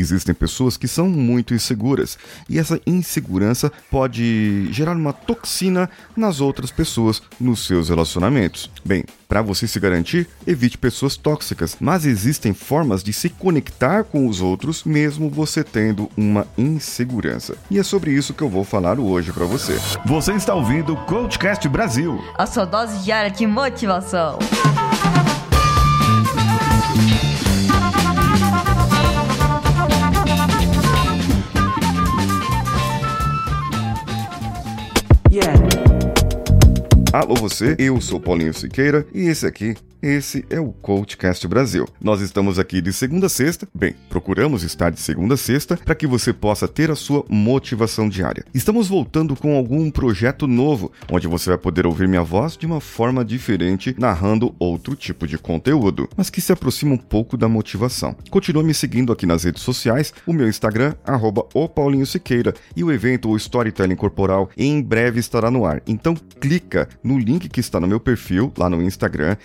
existem pessoas que são muito inseguras e essa insegurança pode gerar uma toxina nas outras pessoas nos seus relacionamentos. Bem, para você se garantir, evite pessoas tóxicas, mas existem formas de se conectar com os outros mesmo você tendo uma insegurança. E é sobre isso que eu vou falar hoje para você. Você está ouvindo o Coachcast Brasil. A sua dose diária de motivação. Alô você, eu sou Paulinho Siqueira e esse aqui esse é o Coachcast Brasil. Nós estamos aqui de segunda a sexta, bem, procuramos estar de segunda a sexta para que você possa ter a sua motivação diária. Estamos voltando com algum projeto novo, onde você vai poder ouvir minha voz de uma forma diferente, narrando outro tipo de conteúdo, mas que se aproxima um pouco da motivação. Continua me seguindo aqui nas redes sociais, o meu Instagram, arroba o Paulinho Siqueira, e o evento o Storytelling Corporal em breve estará no ar. Então clica no link que está no meu perfil, lá no Instagram,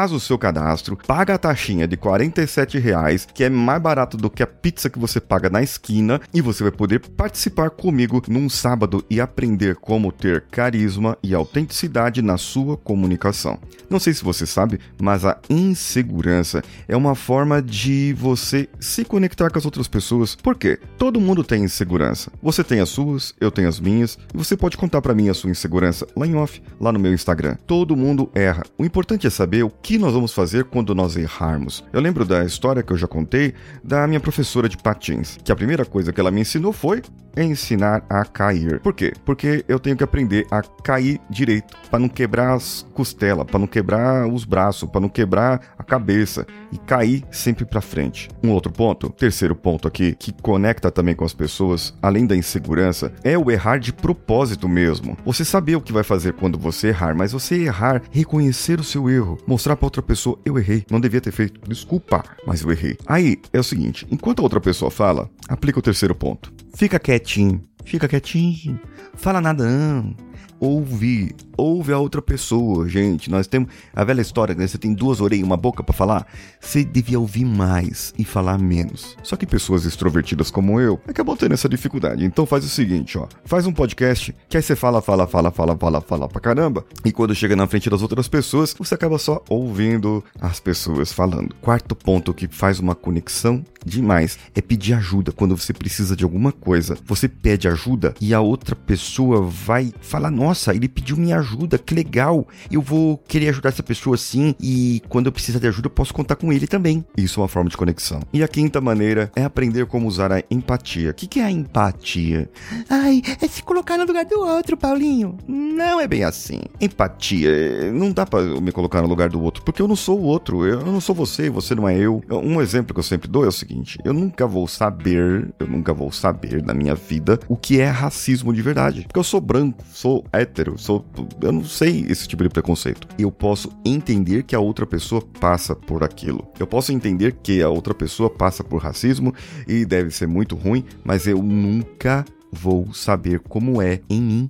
faz o seu cadastro, paga a taxinha de 47 reais, que é mais barato do que a pizza que você paga na esquina, e você vai poder participar comigo num sábado e aprender como ter carisma e autenticidade na sua comunicação. Não sei se você sabe, mas a insegurança é uma forma de você se conectar com as outras pessoas. Por quê? Todo mundo tem insegurança. Você tem as suas, eu tenho as minhas, e você pode contar para mim a sua insegurança lá em off, lá no meu Instagram. Todo mundo erra. O importante é saber o que nós vamos fazer quando nós errarmos. Eu lembro da história que eu já contei da minha professora de patins, que a primeira coisa que ela me ensinou foi ensinar a cair. Por quê? Porque eu tenho que aprender a cair direito, para não quebrar as costelas, para não quebrar os braços, para não quebrar a cabeça e cair sempre para frente. Um outro ponto, terceiro ponto aqui, que conecta também com as pessoas, além da insegurança, é o errar de propósito mesmo. Você saber o que vai fazer quando você errar, mas você errar, reconhecer o seu erro, mostrar para outra pessoa, eu errei, não devia ter feito, desculpa, mas eu errei. Aí é o seguinte, enquanto a outra pessoa fala, aplica o terceiro ponto. Fica quietinho, fica quietinho, fala nada não ouvir. Ouve a outra pessoa, gente. Nós temos a velha história, né? Você tem duas orelhas e uma boca para falar. Você devia ouvir mais e falar menos. Só que pessoas extrovertidas como eu acabam tendo essa dificuldade. Então faz o seguinte, ó. Faz um podcast que aí você fala, fala, fala, fala, fala, fala pra caramba. E quando chega na frente das outras pessoas, você acaba só ouvindo as pessoas falando. Quarto ponto que faz uma conexão demais é pedir ajuda quando você precisa de alguma coisa. Você pede ajuda e a outra pessoa vai falar: Nossa, ele pediu minha ajuda, que legal. Eu vou querer ajudar essa pessoa sim e quando eu precisar de ajuda eu posso contar com ele também. Isso é uma forma de conexão. E a quinta maneira é aprender como usar a empatia. O que, que é a empatia? Ai, é se colocar no lugar do outro, Paulinho. Não é bem assim. Empatia, não dá para me colocar no lugar do outro, porque eu não sou o outro. Eu não sou você, você não é eu. Um exemplo que eu sempre dou é o seguinte seguinte: eu nunca vou saber, eu nunca vou saber na minha vida o que é racismo de verdade. Porque eu sou branco, sou hétero, sou. Eu não sei esse tipo de preconceito. Eu posso entender que a outra pessoa passa por aquilo. Eu posso entender que a outra pessoa passa por racismo e deve ser muito ruim, mas eu nunca vou saber como é em mim,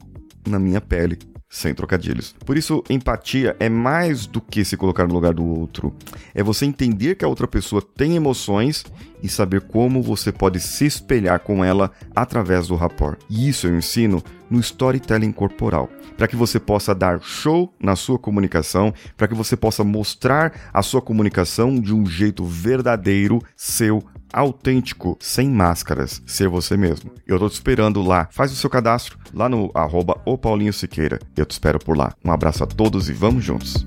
na minha pele sem trocadilhos. Por isso, empatia é mais do que se colocar no lugar do outro. É você entender que a outra pessoa tem emoções e saber como você pode se espelhar com ela através do rapport. E isso eu ensino no storytelling corporal, para que você possa dar show na sua comunicação, para que você possa mostrar a sua comunicação de um jeito verdadeiro, seu, autêntico, sem máscaras, ser você mesmo. Eu tô te esperando lá. Faz o seu cadastro lá no arroba o Paulinho Siqueira. Eu te espero por lá. Um abraço a todos e vamos juntos.